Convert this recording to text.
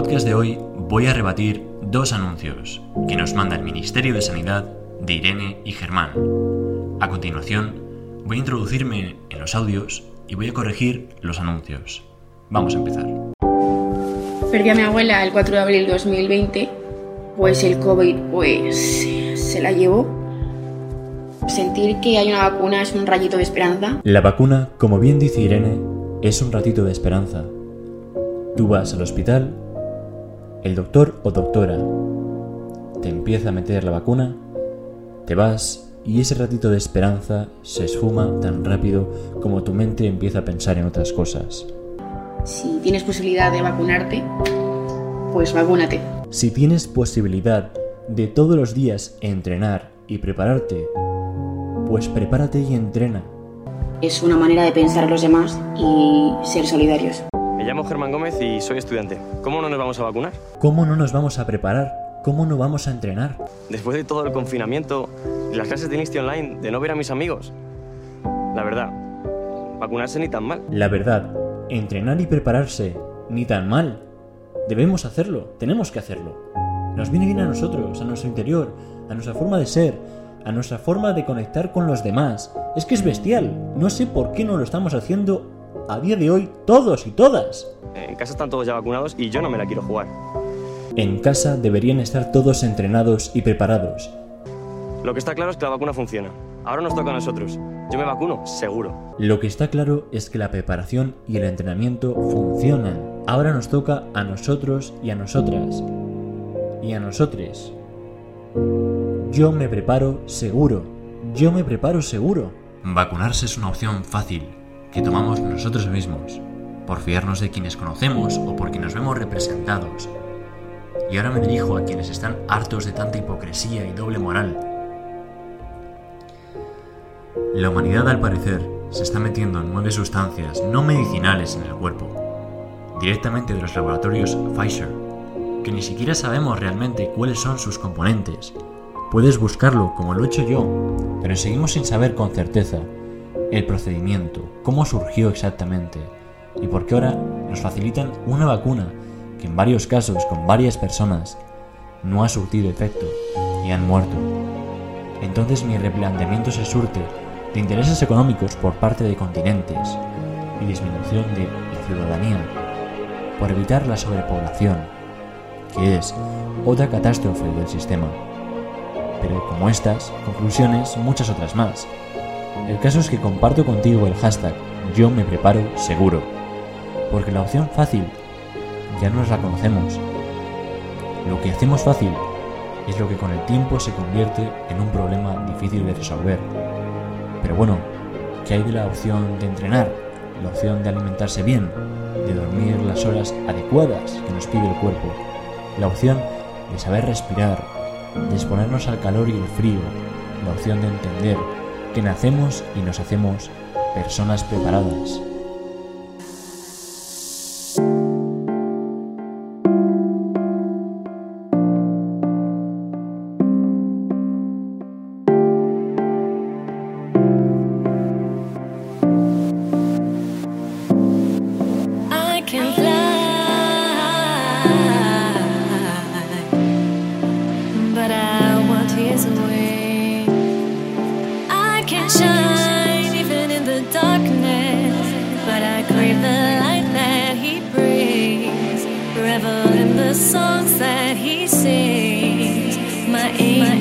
el podcast de hoy voy a rebatir dos anuncios que nos manda el Ministerio de Sanidad de Irene y Germán. A continuación, voy a introducirme en los audios y voy a corregir los anuncios. Vamos a empezar. Perdí a mi abuela el 4 de abril de 2020, pues el COVID pues se la llevó. Sentir que hay una vacuna es un rayito de esperanza. La vacuna, como bien dice Irene, es un ratito de esperanza. Tú vas al hospital, el doctor o doctora te empieza a meter la vacuna, te vas y ese ratito de esperanza se esfuma tan rápido como tu mente empieza a pensar en otras cosas. Si tienes posibilidad de vacunarte, pues vacúnate. Si tienes posibilidad de todos los días entrenar y prepararte, pues prepárate y entrena. Es una manera de pensar a los demás y ser solidarios. Me llamo Germán Gómez y soy estudiante. ¿Cómo no nos vamos a vacunar? ¿Cómo no nos vamos a preparar? ¿Cómo no vamos a entrenar? Después de todo el confinamiento y las clases de inicio online, de no ver a mis amigos. La verdad, vacunarse ni tan mal. La verdad, entrenar y prepararse ni tan mal. Debemos hacerlo, tenemos que hacerlo. Nos viene bien a nosotros, a nuestro interior, a nuestra forma de ser, a nuestra forma de conectar con los demás. Es que es bestial. No sé por qué no lo estamos haciendo a día de hoy todos y todas. En casa están todos ya vacunados y yo no me la quiero jugar. En casa deberían estar todos entrenados y preparados. Lo que está claro es que la vacuna funciona. Ahora nos toca a nosotros. Yo me vacuno, seguro. Lo que está claro es que la preparación y el entrenamiento funcionan. Ahora nos toca a nosotros y a nosotras. Y a nosotres. Yo me preparo seguro. Yo me preparo seguro. Vacunarse es una opción fácil, que tomamos nosotros mismos, por fiarnos de quienes conocemos o porque nos vemos representados. Y ahora me dirijo a quienes están hartos de tanta hipocresía y doble moral. La humanidad al parecer se está metiendo nueve sustancias no medicinales en el cuerpo, directamente de los laboratorios Pfizer, que ni siquiera sabemos realmente cuáles son sus componentes. Puedes buscarlo como lo he hecho yo, pero seguimos sin saber con certeza el procedimiento, cómo surgió exactamente y por qué ahora nos facilitan una vacuna que en varios casos con varias personas no ha surtido efecto y han muerto. Entonces mi replanteamiento se surte de intereses económicos por parte de continentes y disminución de la ciudadanía por evitar la sobrepoblación, que es otra catástrofe del sistema. Pero como estas, conclusiones, muchas otras más. El caso es que comparto contigo el hashtag yo me preparo seguro, porque la opción fácil ya nos la conocemos. Lo que hacemos fácil es lo que con el tiempo se convierte en un problema difícil de resolver. Pero bueno, ¿qué hay de la opción de entrenar? La opción de alimentarse bien, de dormir las horas adecuadas que nos pide el cuerpo, la opción de saber respirar, de exponernos al calor y el frío, la opción de entender que nacemos y nos hacemos personas preparadas. I crave the light that he brings, revel in the songs that he sings. My angel.